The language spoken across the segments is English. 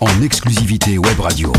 en exclusivité web radio.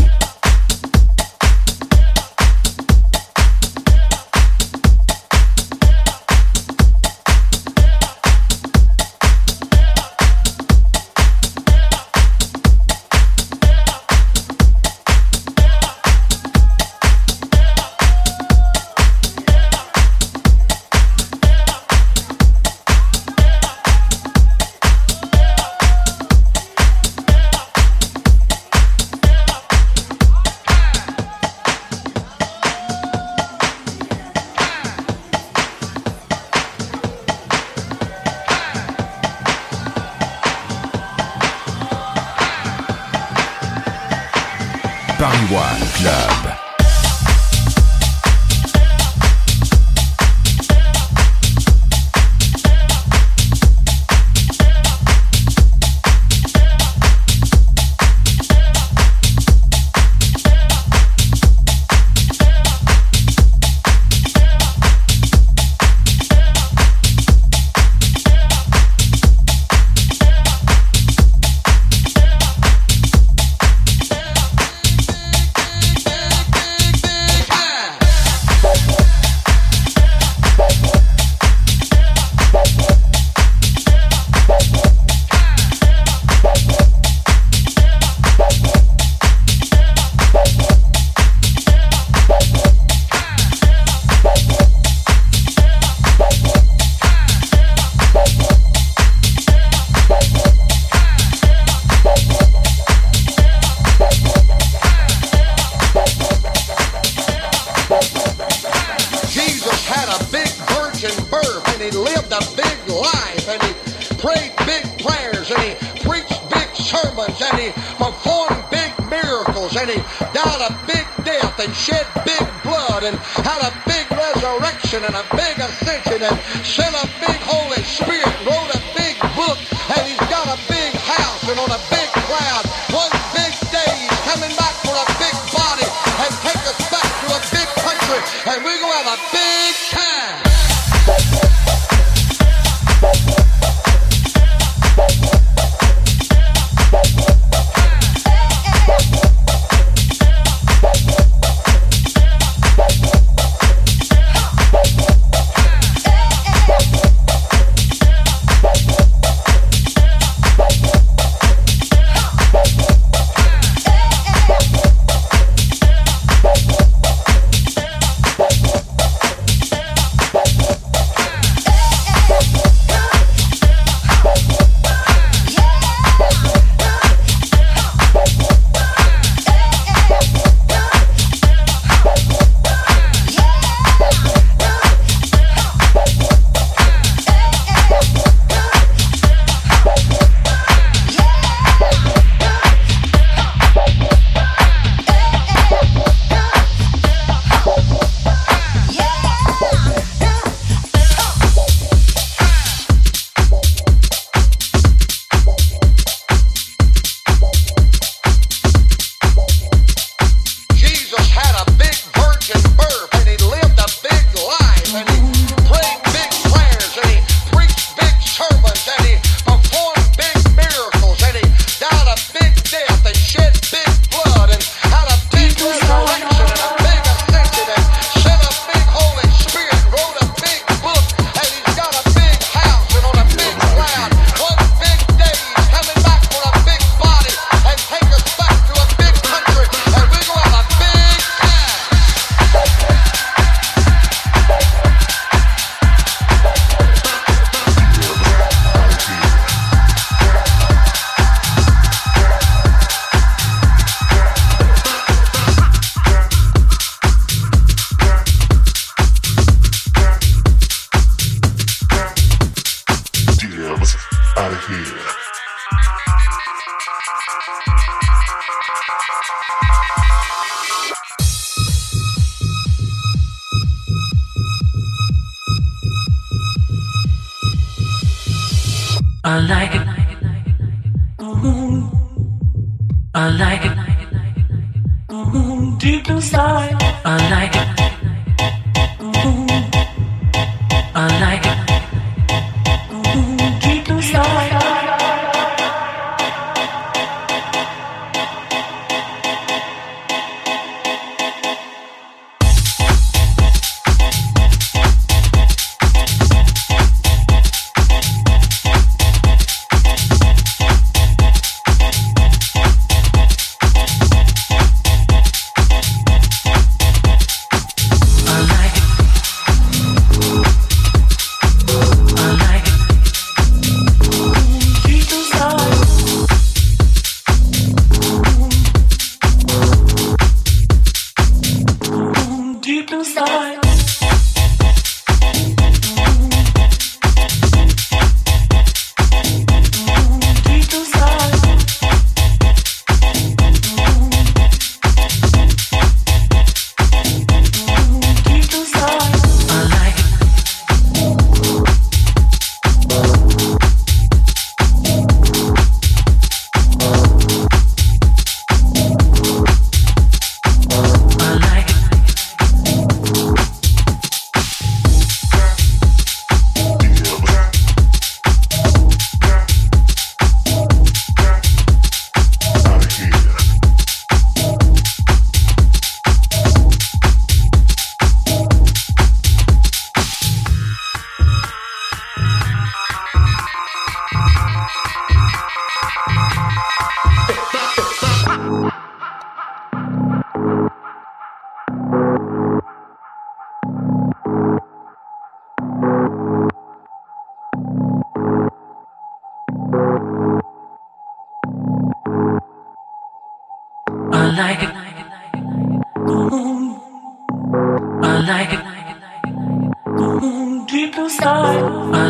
I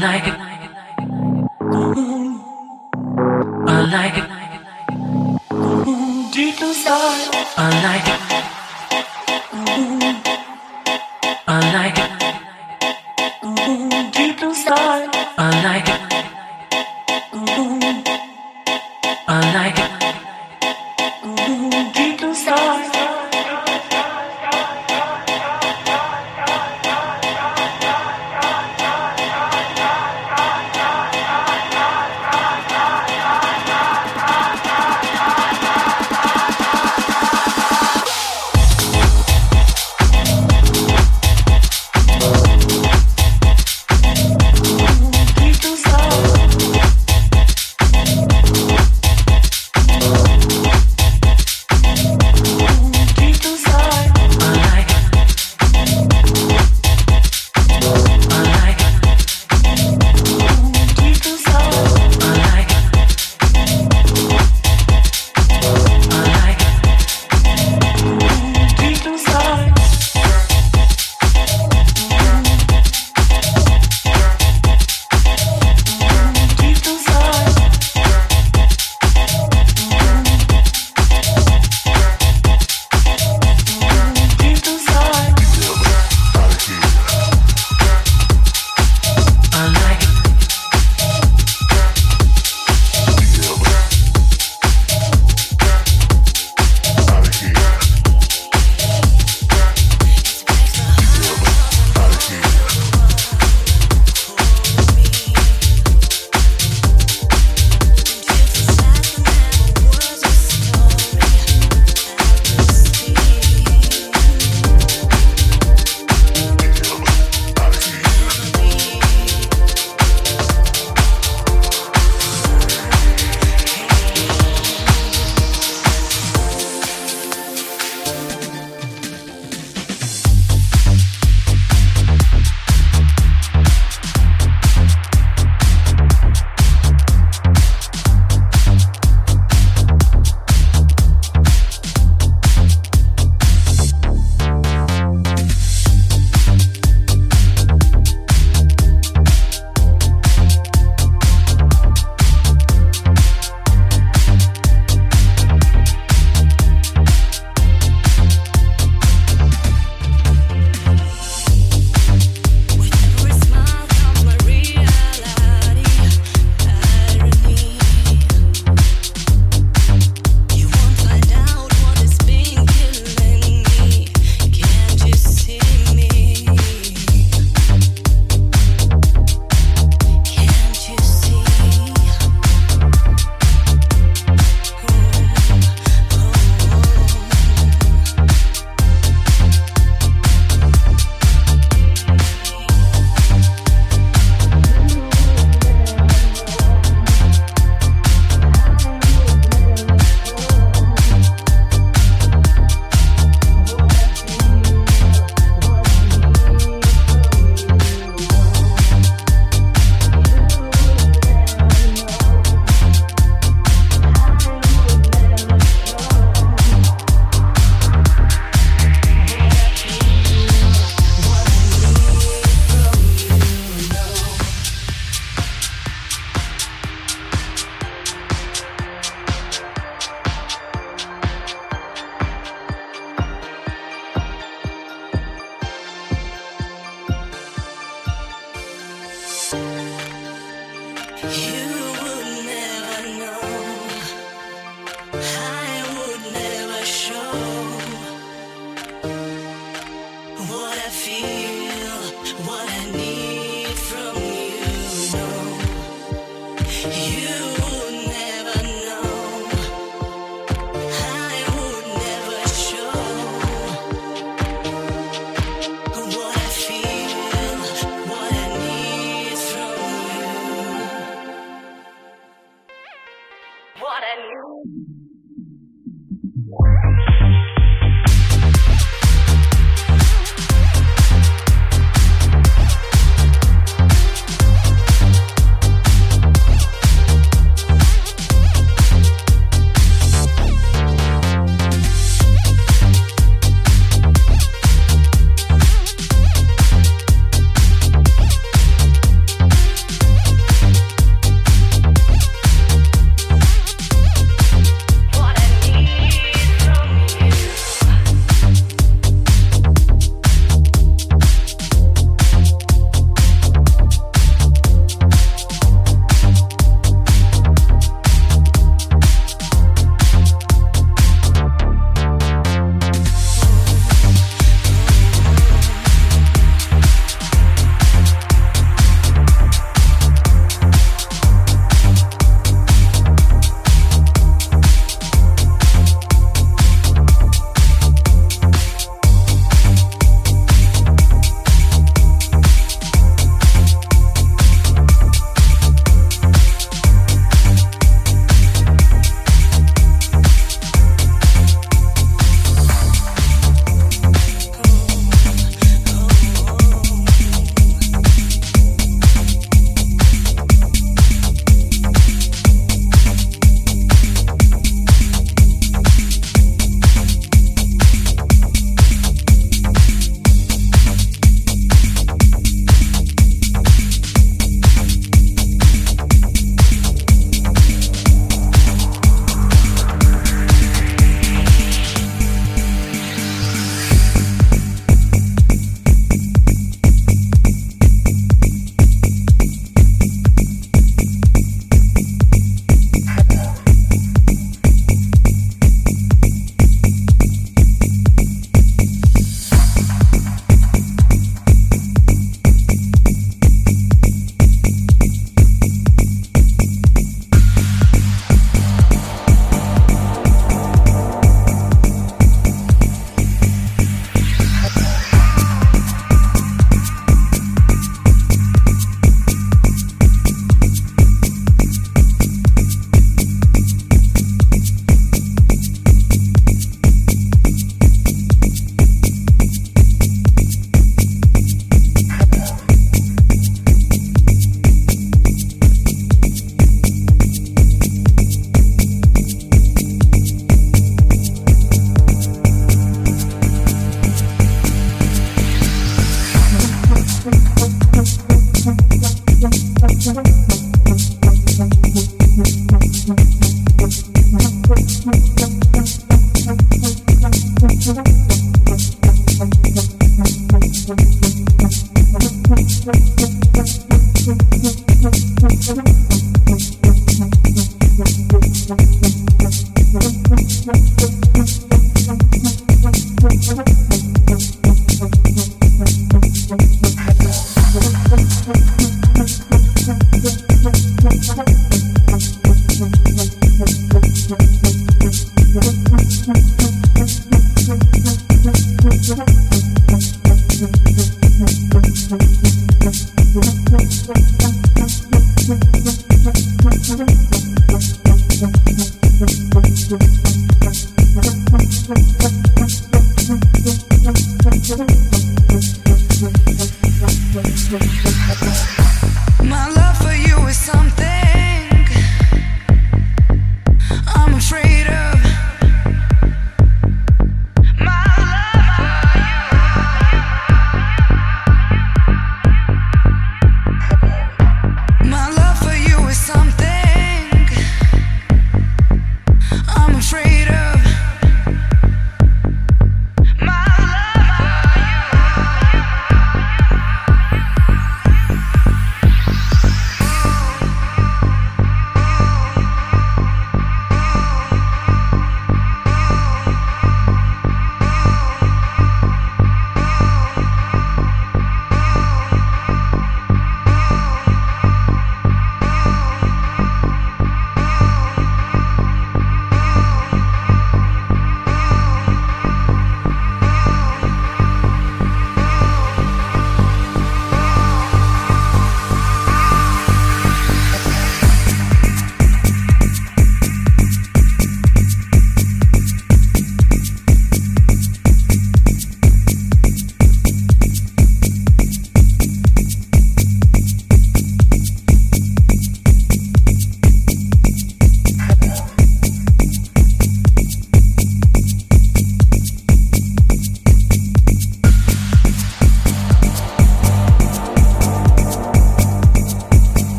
like it.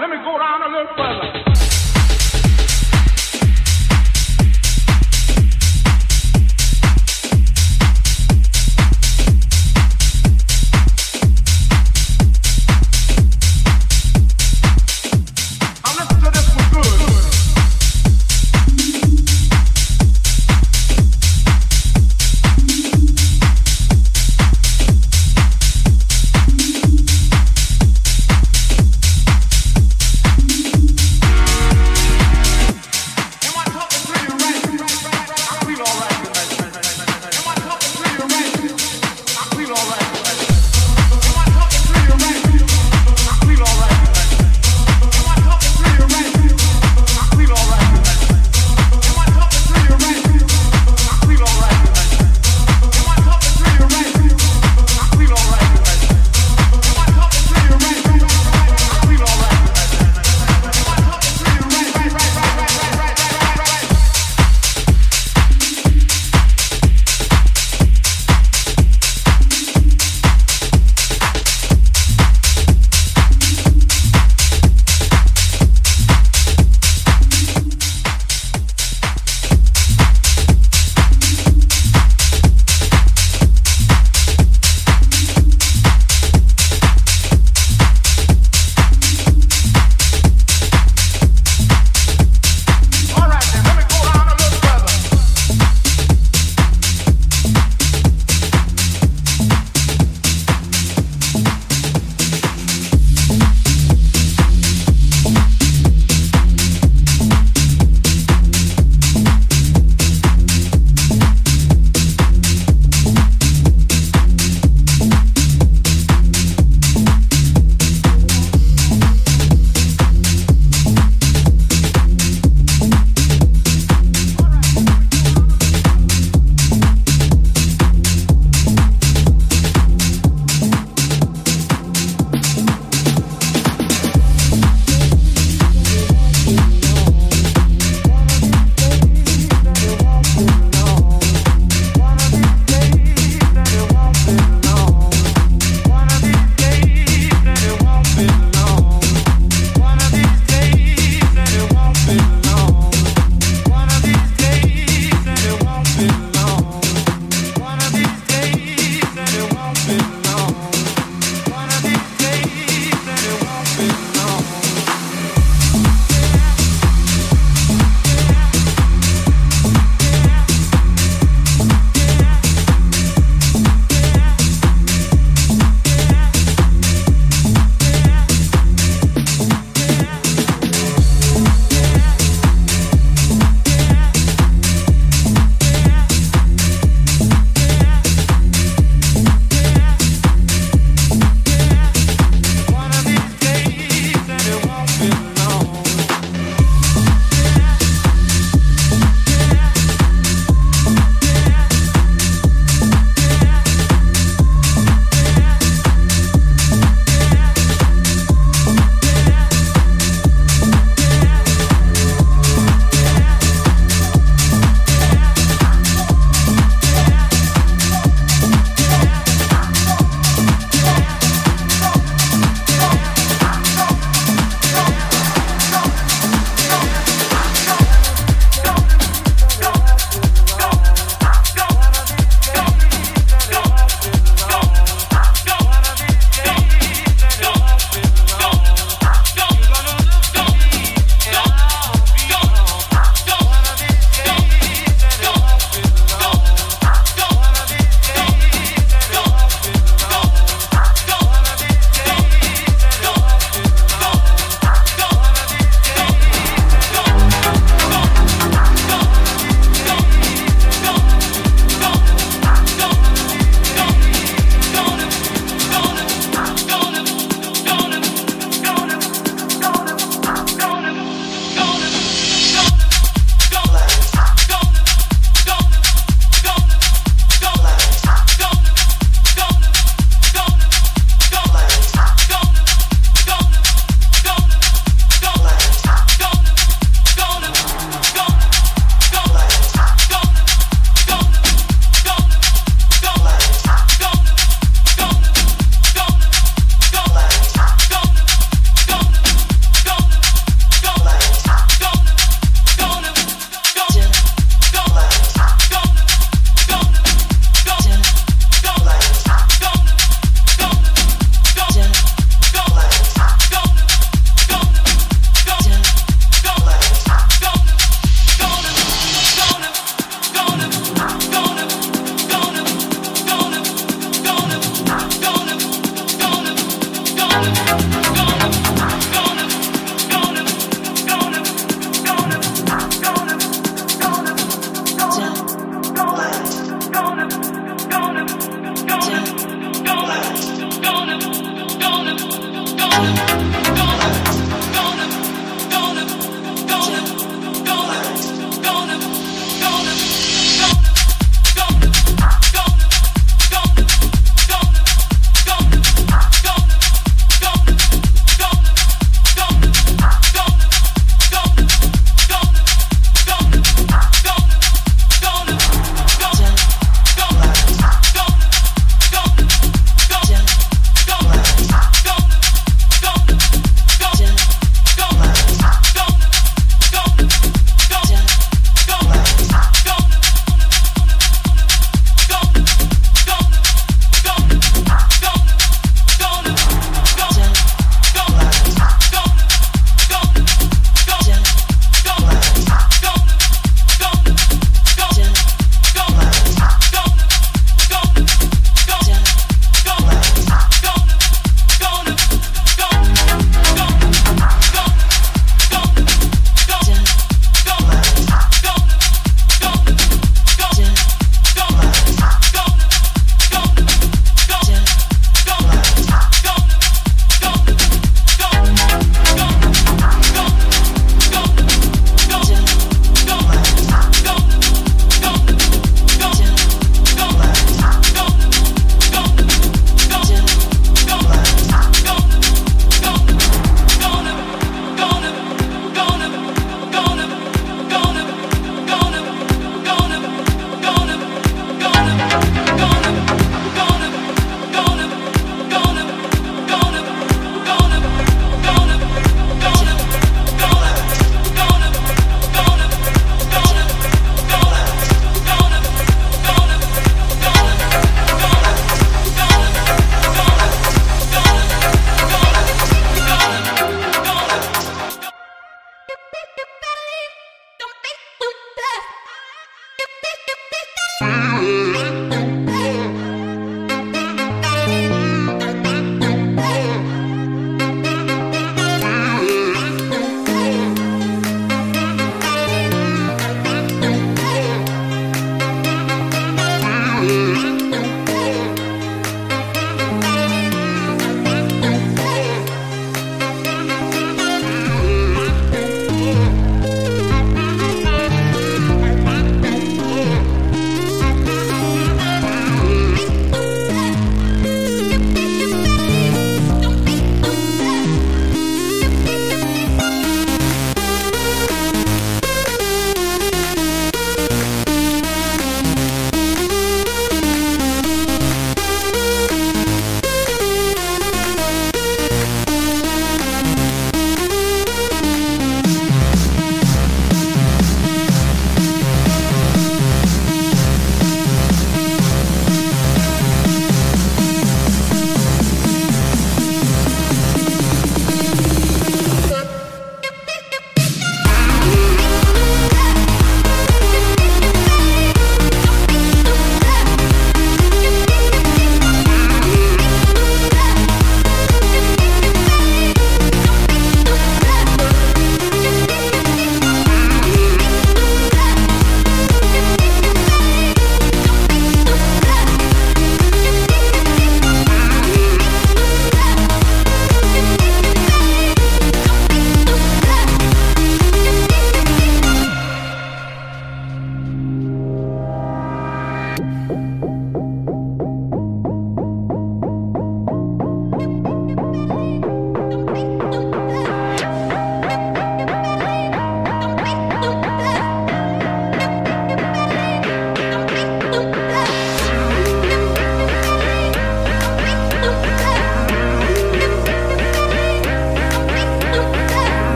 Let me go down a little further.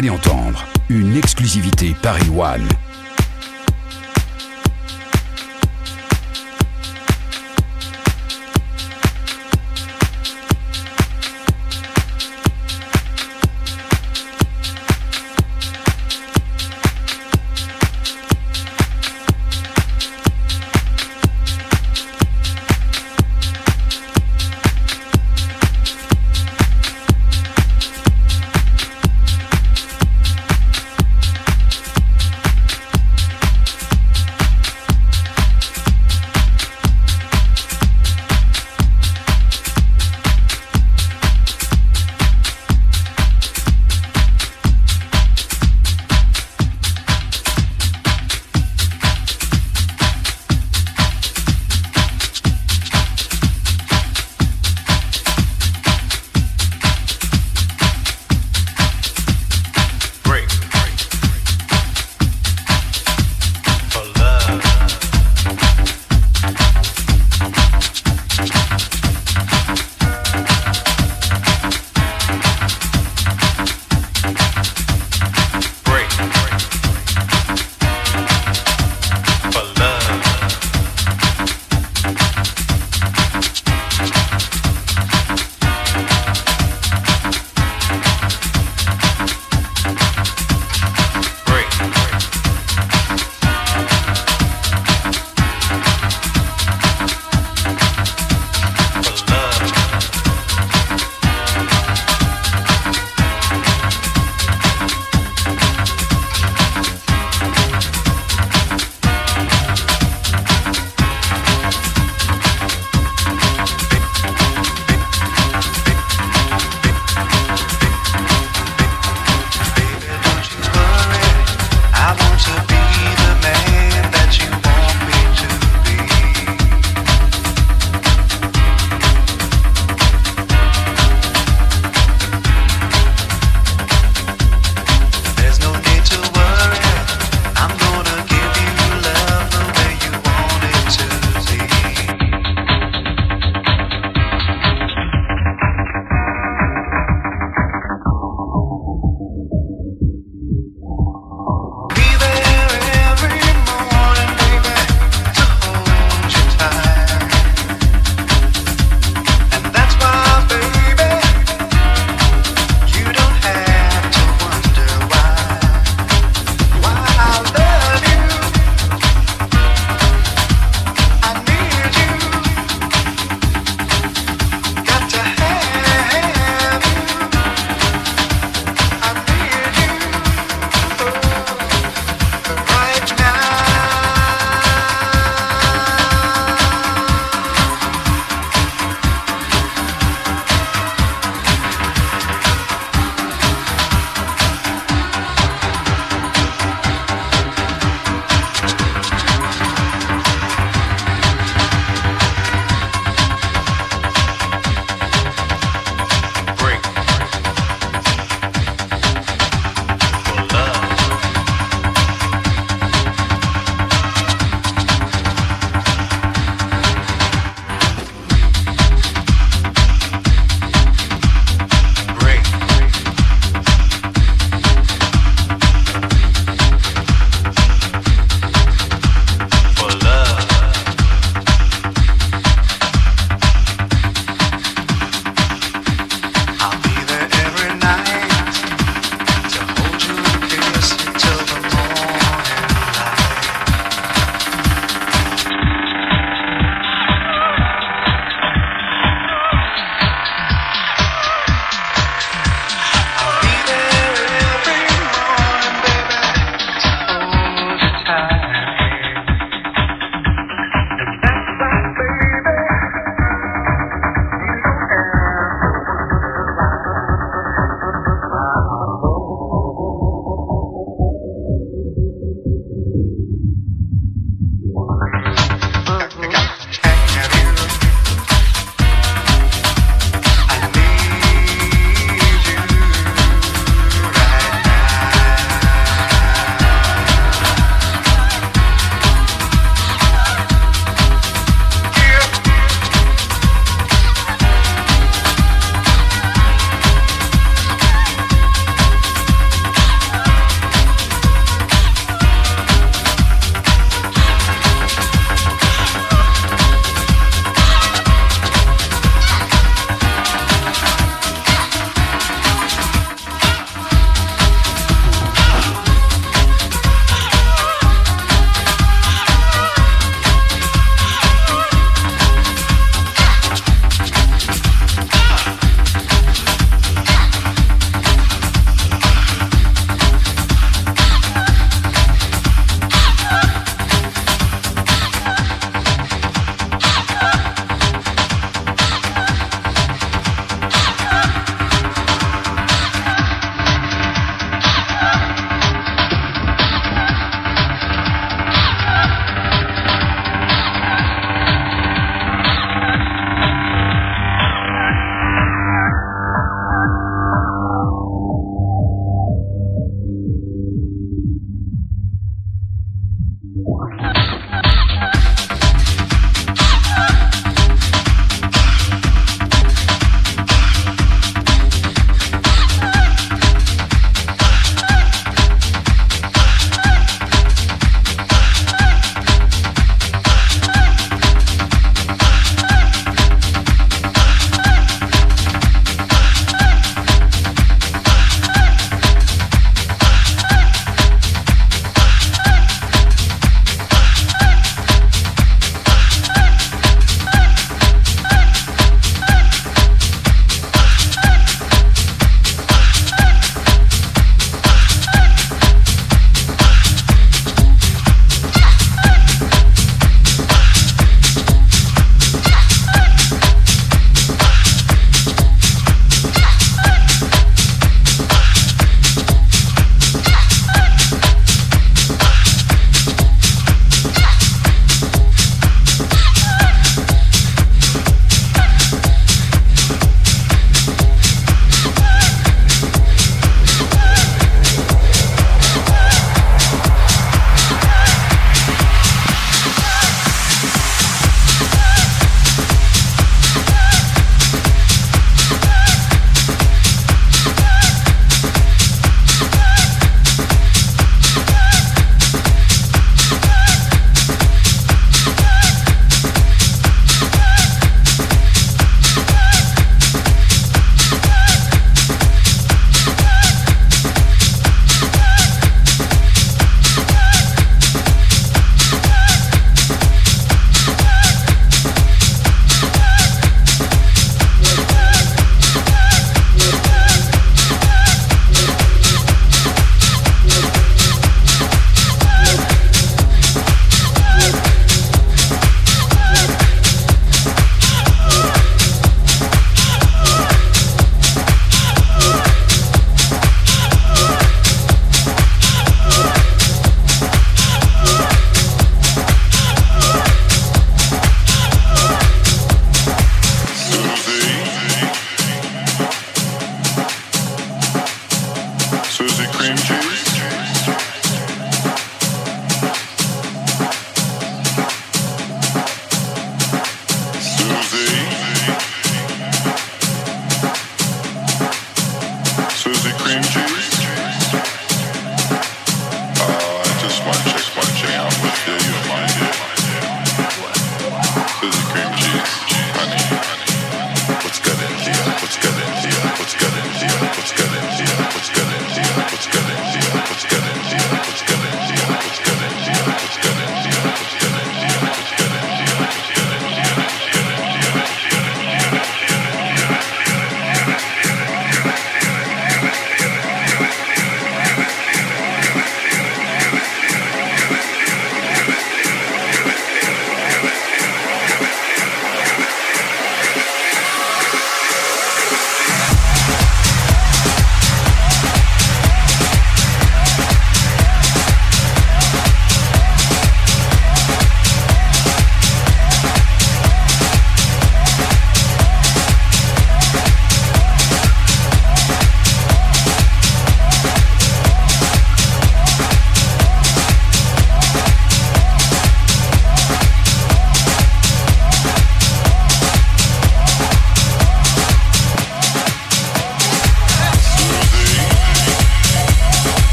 Allez entendre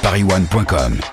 Paris One sur.